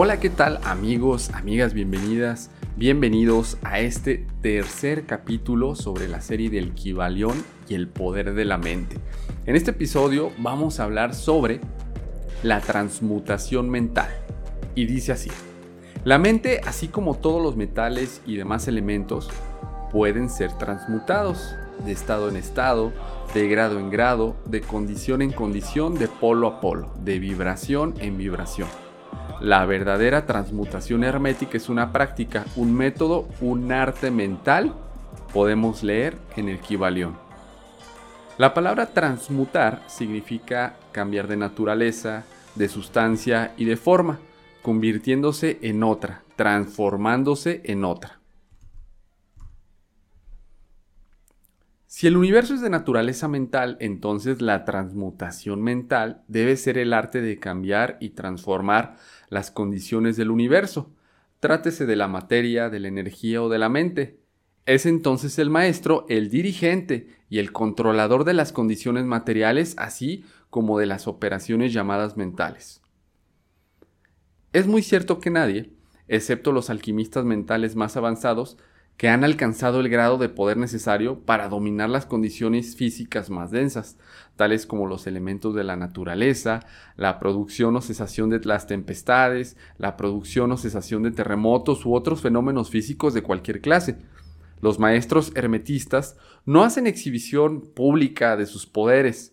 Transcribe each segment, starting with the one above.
Hola, ¿qué tal amigos, amigas, bienvenidas, bienvenidos a este tercer capítulo sobre la serie del Kibalión y el poder de la mente. En este episodio vamos a hablar sobre la transmutación mental. Y dice así, la mente, así como todos los metales y demás elementos, pueden ser transmutados de estado en estado, de grado en grado, de condición en condición, de polo a polo, de vibración en vibración. La verdadera transmutación hermética es una práctica, un método, un arte mental, podemos leer en el Kibalión. La palabra transmutar significa cambiar de naturaleza, de sustancia y de forma, convirtiéndose en otra, transformándose en otra. Si el universo es de naturaleza mental, entonces la transmutación mental debe ser el arte de cambiar y transformar las condiciones del universo. Trátese de la materia, de la energía o de la mente. Es entonces el maestro, el dirigente y el controlador de las condiciones materiales, así como de las operaciones llamadas mentales. Es muy cierto que nadie, excepto los alquimistas mentales más avanzados, que han alcanzado el grado de poder necesario para dominar las condiciones físicas más densas, tales como los elementos de la naturaleza, la producción o cesación de las tempestades, la producción o cesación de terremotos u otros fenómenos físicos de cualquier clase. Los maestros hermetistas no hacen exhibición pública de sus poderes,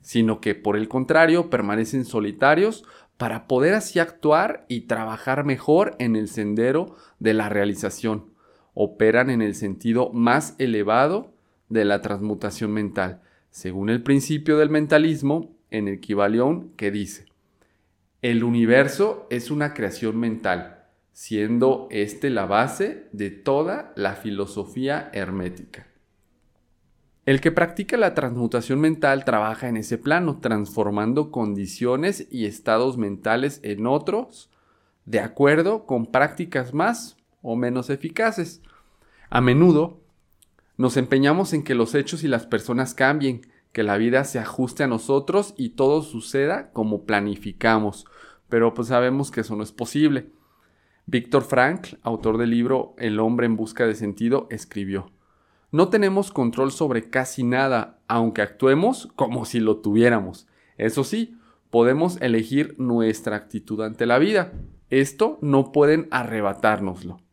sino que por el contrario permanecen solitarios para poder así actuar y trabajar mejor en el sendero de la realización operan en el sentido más elevado de la transmutación mental, según el principio del mentalismo en el Kibalión que dice, el universo es una creación mental, siendo este la base de toda la filosofía hermética. El que practica la transmutación mental trabaja en ese plano, transformando condiciones y estados mentales en otros, de acuerdo con prácticas más o menos eficaces. A menudo nos empeñamos en que los hechos y las personas cambien, que la vida se ajuste a nosotros y todo suceda como planificamos, pero pues sabemos que eso no es posible. Víctor Frankl, autor del libro El hombre en busca de sentido, escribió, No tenemos control sobre casi nada, aunque actuemos como si lo tuviéramos. Eso sí, podemos elegir nuestra actitud ante la vida. Esto no pueden arrebatárnoslo.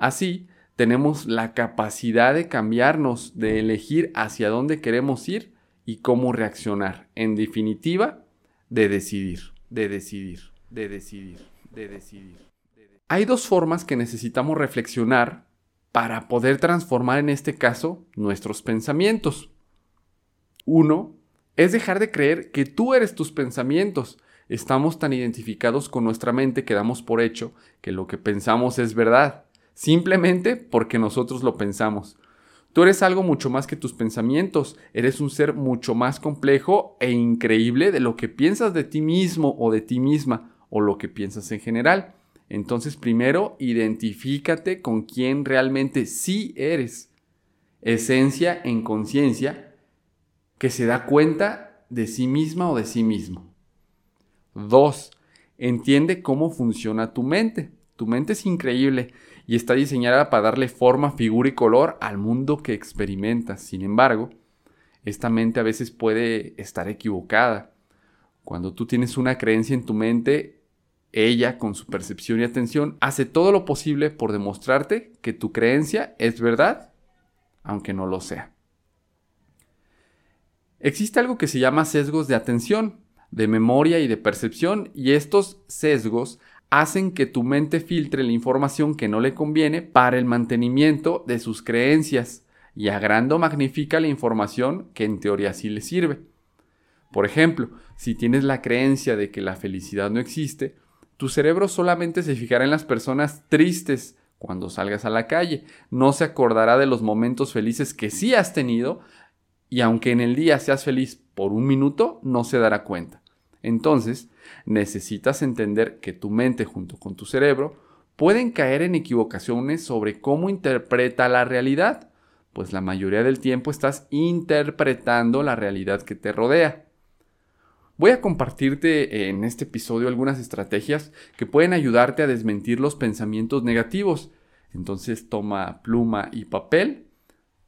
Así, tenemos la capacidad de cambiarnos, de elegir hacia dónde queremos ir y cómo reaccionar. En definitiva, de decidir, de decidir, de decidir, de decidir. Hay dos formas que necesitamos reflexionar para poder transformar en este caso nuestros pensamientos. Uno es dejar de creer que tú eres tus pensamientos. Estamos tan identificados con nuestra mente que damos por hecho que lo que pensamos es verdad simplemente porque nosotros lo pensamos. Tú eres algo mucho más que tus pensamientos, eres un ser mucho más complejo e increíble de lo que piensas de ti mismo o de ti misma o lo que piensas en general. Entonces primero identifícate con quién realmente sí eres. Esencia en conciencia que se da cuenta de sí misma o de sí mismo. 2. Entiende cómo funciona tu mente. Tu mente es increíble y está diseñada para darle forma, figura y color al mundo que experimentas. Sin embargo, esta mente a veces puede estar equivocada. Cuando tú tienes una creencia en tu mente, ella, con su percepción y atención, hace todo lo posible por demostrarte que tu creencia es verdad, aunque no lo sea. Existe algo que se llama sesgos de atención, de memoria y de percepción, y estos sesgos hacen que tu mente filtre la información que no le conviene para el mantenimiento de sus creencias y agrando magnifica la información que en teoría sí le sirve. Por ejemplo, si tienes la creencia de que la felicidad no existe, tu cerebro solamente se fijará en las personas tristes cuando salgas a la calle, no se acordará de los momentos felices que sí has tenido y aunque en el día seas feliz por un minuto, no se dará cuenta. Entonces, necesitas entender que tu mente junto con tu cerebro pueden caer en equivocaciones sobre cómo interpreta la realidad, pues la mayoría del tiempo estás interpretando la realidad que te rodea. Voy a compartirte en este episodio algunas estrategias que pueden ayudarte a desmentir los pensamientos negativos. Entonces toma pluma y papel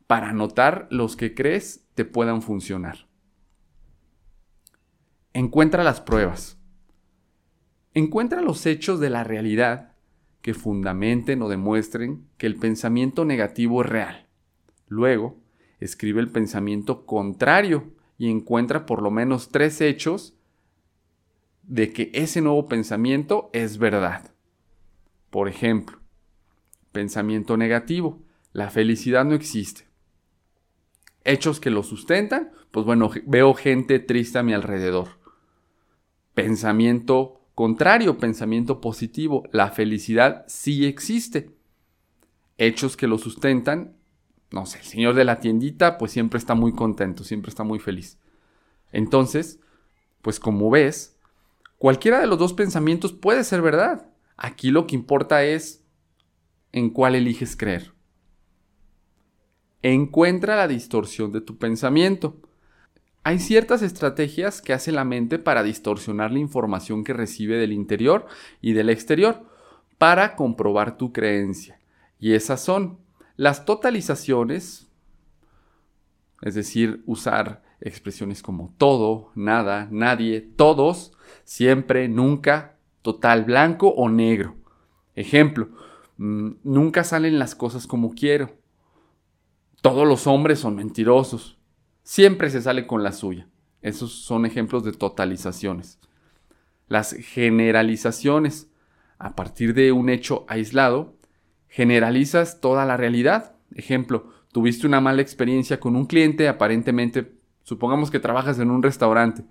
para anotar los que crees te puedan funcionar. Encuentra las pruebas. Encuentra los hechos de la realidad que fundamenten o demuestren que el pensamiento negativo es real. Luego, escribe el pensamiento contrario y encuentra por lo menos tres hechos de que ese nuevo pensamiento es verdad. Por ejemplo, pensamiento negativo, la felicidad no existe. Hechos que lo sustentan, pues bueno, veo gente triste a mi alrededor. Pensamiento contrario, pensamiento positivo, la felicidad sí existe. Hechos que lo sustentan, no sé, el señor de la tiendita pues siempre está muy contento, siempre está muy feliz. Entonces, pues como ves, cualquiera de los dos pensamientos puede ser verdad. Aquí lo que importa es en cuál eliges creer. Encuentra la distorsión de tu pensamiento. Hay ciertas estrategias que hace la mente para distorsionar la información que recibe del interior y del exterior para comprobar tu creencia. Y esas son las totalizaciones, es decir, usar expresiones como todo, nada, nadie, todos, siempre, nunca, total, blanco o negro. Ejemplo, mm, nunca salen las cosas como quiero. Todos los hombres son mentirosos. Siempre se sale con la suya. Esos son ejemplos de totalizaciones. Las generalizaciones. A partir de un hecho aislado, generalizas toda la realidad. Ejemplo, tuviste una mala experiencia con un cliente, aparentemente, supongamos que trabajas en un restaurante,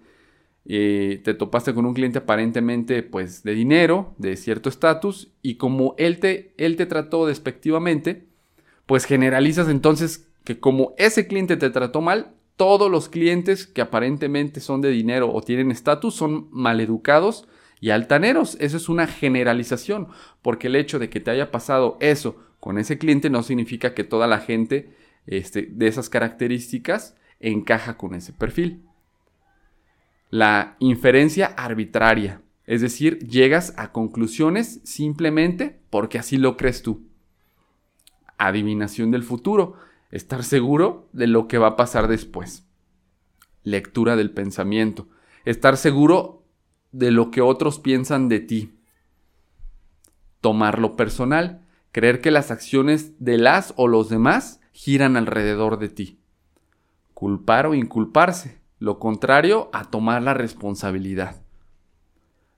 y te topaste con un cliente aparentemente pues de dinero, de cierto estatus, y como él te, él te trató despectivamente, pues generalizas entonces que como ese cliente te trató mal, todos los clientes que aparentemente son de dinero o tienen estatus son maleducados y altaneros. Eso es una generalización, porque el hecho de que te haya pasado eso con ese cliente no significa que toda la gente este, de esas características encaja con ese perfil. La inferencia arbitraria, es decir, llegas a conclusiones simplemente porque así lo crees tú. Adivinación del futuro, estar seguro de lo que va a pasar después. Lectura del pensamiento, estar seguro de lo que otros piensan de ti. Tomarlo personal, creer que las acciones de las o los demás giran alrededor de ti. Culpar o inculparse, lo contrario a tomar la responsabilidad.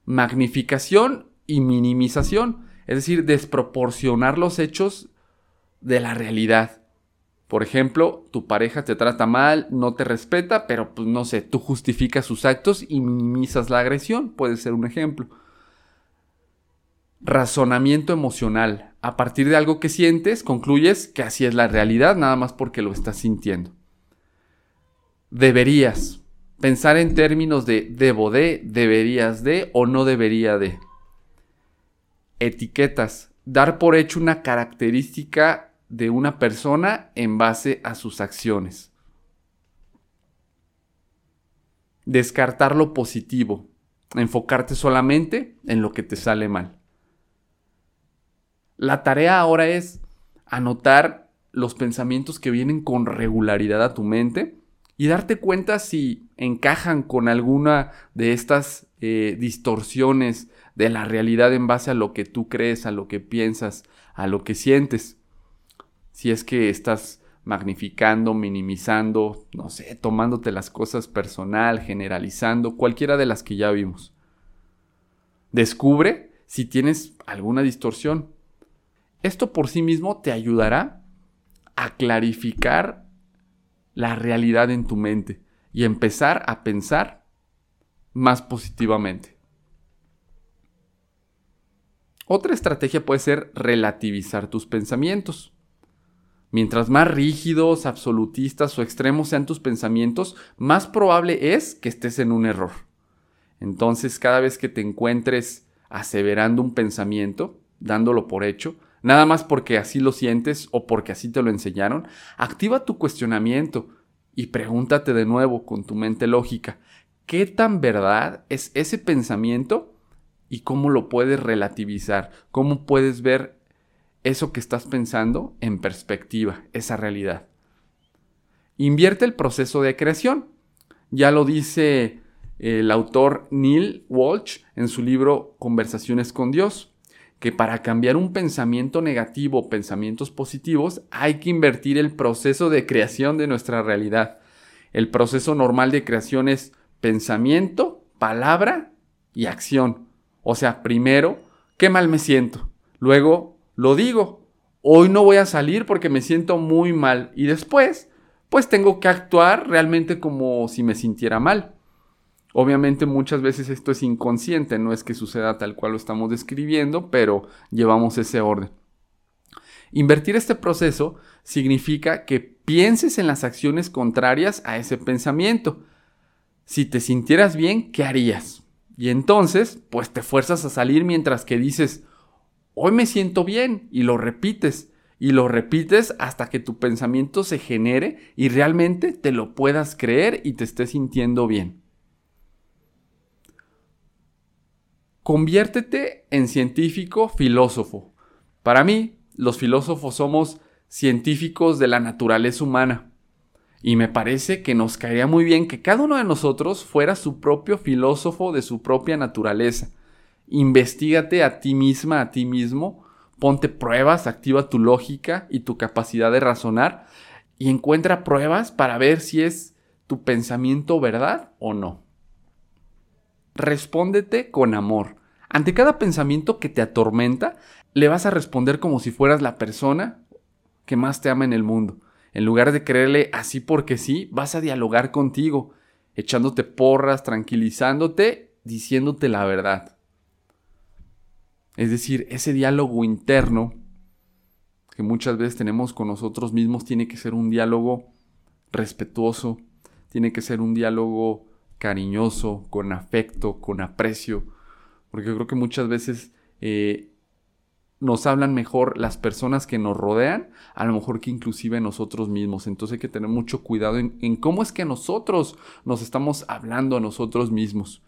Magnificación y minimización, es decir, desproporcionar los hechos de la realidad. Por ejemplo, tu pareja te trata mal, no te respeta, pero pues no sé, tú justificas sus actos y minimizas la agresión, puede ser un ejemplo. Razonamiento emocional. A partir de algo que sientes, concluyes que así es la realidad, nada más porque lo estás sintiendo. Deberías. Pensar en términos de debo de, deberías de o no debería de. Etiquetas. Dar por hecho una característica de una persona en base a sus acciones. Descartar lo positivo, enfocarte solamente en lo que te sale mal. La tarea ahora es anotar los pensamientos que vienen con regularidad a tu mente y darte cuenta si encajan con alguna de estas eh, distorsiones de la realidad en base a lo que tú crees, a lo que piensas, a lo que sientes si es que estás magnificando, minimizando, no sé, tomándote las cosas personal, generalizando, cualquiera de las que ya vimos. Descubre si tienes alguna distorsión. Esto por sí mismo te ayudará a clarificar la realidad en tu mente y empezar a pensar más positivamente. Otra estrategia puede ser relativizar tus pensamientos. Mientras más rígidos, absolutistas o extremos sean tus pensamientos, más probable es que estés en un error. Entonces, cada vez que te encuentres aseverando un pensamiento, dándolo por hecho, nada más porque así lo sientes o porque así te lo enseñaron, activa tu cuestionamiento y pregúntate de nuevo con tu mente lógica, qué tan verdad es ese pensamiento y cómo lo puedes relativizar, cómo puedes ver eso que estás pensando en perspectiva, esa realidad. Invierte el proceso de creación. Ya lo dice el autor Neil Walsh en su libro Conversaciones con Dios que para cambiar un pensamiento negativo o pensamientos positivos hay que invertir el proceso de creación de nuestra realidad. El proceso normal de creación es pensamiento, palabra y acción. O sea, primero, qué mal me siento. Luego, lo digo. Hoy no voy a salir porque me siento muy mal. Y después, pues tengo que actuar realmente como si me sintiera mal. Obviamente muchas veces esto es inconsciente, no es que suceda tal cual lo estamos describiendo, pero llevamos ese orden. Invertir este proceso significa que pienses en las acciones contrarias a ese pensamiento. Si te sintieras bien, ¿qué harías? Y entonces, pues te fuerzas a salir mientras que dices, hoy me siento bien, y lo repites, y lo repites hasta que tu pensamiento se genere y realmente te lo puedas creer y te estés sintiendo bien. Conviértete en científico filósofo. Para mí, los filósofos somos científicos de la naturaleza humana. Y me parece que nos caería muy bien que cada uno de nosotros fuera su propio filósofo de su propia naturaleza. Investígate a ti misma, a ti mismo, ponte pruebas, activa tu lógica y tu capacidad de razonar y encuentra pruebas para ver si es tu pensamiento verdad o no. Respóndete con amor. Ante cada pensamiento que te atormenta, le vas a responder como si fueras la persona que más te ama en el mundo. En lugar de creerle así porque sí, vas a dialogar contigo, echándote porras, tranquilizándote, diciéndote la verdad. Es decir, ese diálogo interno que muchas veces tenemos con nosotros mismos tiene que ser un diálogo respetuoso, tiene que ser un diálogo cariñoso, con afecto, con aprecio, porque creo que muchas veces eh, nos hablan mejor las personas que nos rodean, a lo mejor que inclusive nosotros mismos. Entonces hay que tener mucho cuidado en, en cómo es que nosotros nos estamos hablando a nosotros mismos.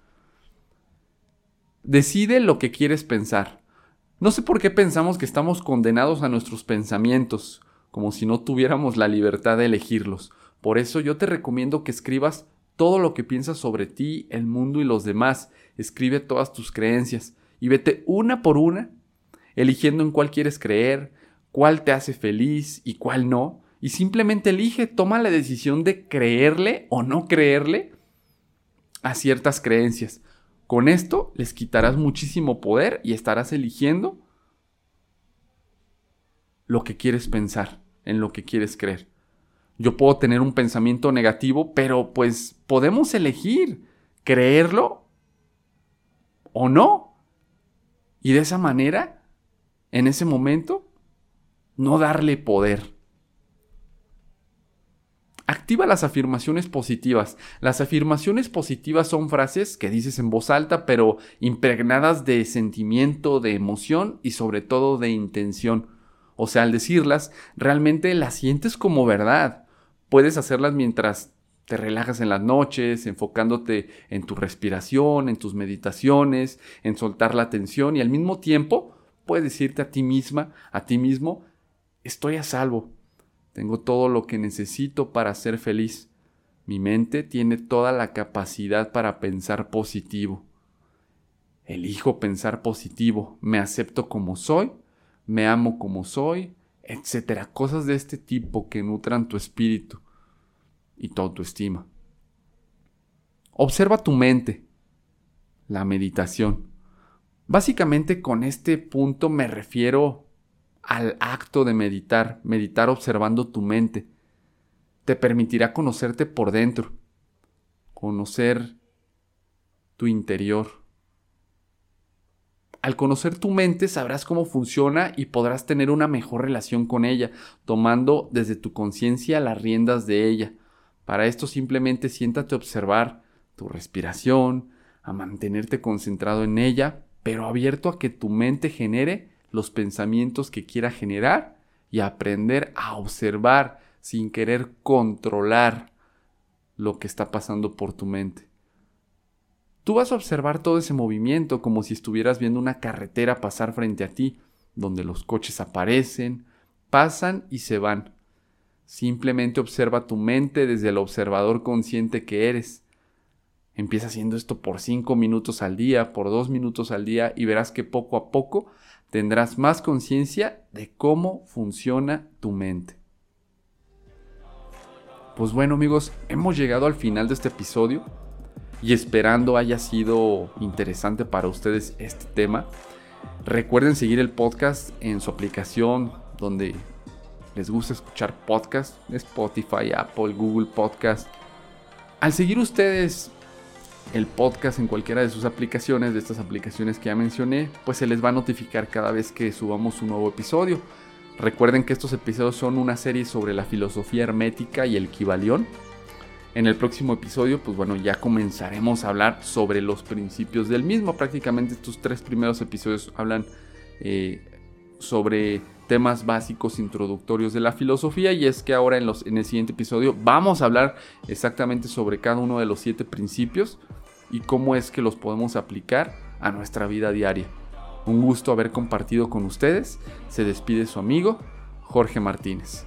Decide lo que quieres pensar. No sé por qué pensamos que estamos condenados a nuestros pensamientos, como si no tuviéramos la libertad de elegirlos. Por eso yo te recomiendo que escribas todo lo que piensas sobre ti, el mundo y los demás. Escribe todas tus creencias y vete una por una, eligiendo en cuál quieres creer, cuál te hace feliz y cuál no. Y simplemente elige, toma la decisión de creerle o no creerle a ciertas creencias. Con esto les quitarás muchísimo poder y estarás eligiendo lo que quieres pensar, en lo que quieres creer. Yo puedo tener un pensamiento negativo, pero pues podemos elegir creerlo o no. Y de esa manera, en ese momento, no darle poder. Activa las afirmaciones positivas. Las afirmaciones positivas son frases que dices en voz alta, pero impregnadas de sentimiento, de emoción y sobre todo de intención. O sea, al decirlas, realmente las sientes como verdad puedes hacerlas mientras te relajas en las noches, enfocándote en tu respiración, en tus meditaciones, en soltar la tensión y al mismo tiempo puedes decirte a ti misma, a ti mismo, estoy a salvo, tengo todo lo que necesito para ser feliz. Mi mente tiene toda la capacidad para pensar positivo. Elijo pensar positivo, me acepto como soy, me amo como soy, etcétera. Cosas de este tipo que nutran tu espíritu y tu autoestima. Observa tu mente. La meditación. Básicamente con este punto me refiero al acto de meditar, meditar observando tu mente. Te permitirá conocerte por dentro, conocer tu interior. Al conocer tu mente sabrás cómo funciona y podrás tener una mejor relación con ella, tomando desde tu conciencia las riendas de ella para esto simplemente siéntate a observar tu respiración, a mantenerte concentrado en ella, pero abierto a que tu mente genere los pensamientos que quiera generar y aprender a observar sin querer controlar lo que está pasando por tu mente. Tú vas a observar todo ese movimiento como si estuvieras viendo una carretera pasar frente a ti, donde los coches aparecen, pasan y se van. Simplemente observa tu mente desde el observador consciente que eres. Empieza haciendo esto por 5 minutos al día, por 2 minutos al día y verás que poco a poco tendrás más conciencia de cómo funciona tu mente. Pues bueno amigos, hemos llegado al final de este episodio y esperando haya sido interesante para ustedes este tema. Recuerden seguir el podcast en su aplicación donde les gusta escuchar podcast, Spotify, Apple, Google Podcast. Al seguir ustedes el podcast en cualquiera de sus aplicaciones, de estas aplicaciones que ya mencioné, pues se les va a notificar cada vez que subamos un nuevo episodio. Recuerden que estos episodios son una serie sobre la filosofía hermética y el Kibalión en el próximo episodio, pues bueno, ya comenzaremos a hablar sobre los principios del mismo. Prácticamente estos tres primeros episodios hablan eh, sobre temas básicos introductorios de la filosofía y es que ahora en, los, en el siguiente episodio vamos a hablar exactamente sobre cada uno de los siete principios y cómo es que los podemos aplicar a nuestra vida diaria. Un gusto haber compartido con ustedes. Se despide su amigo Jorge Martínez.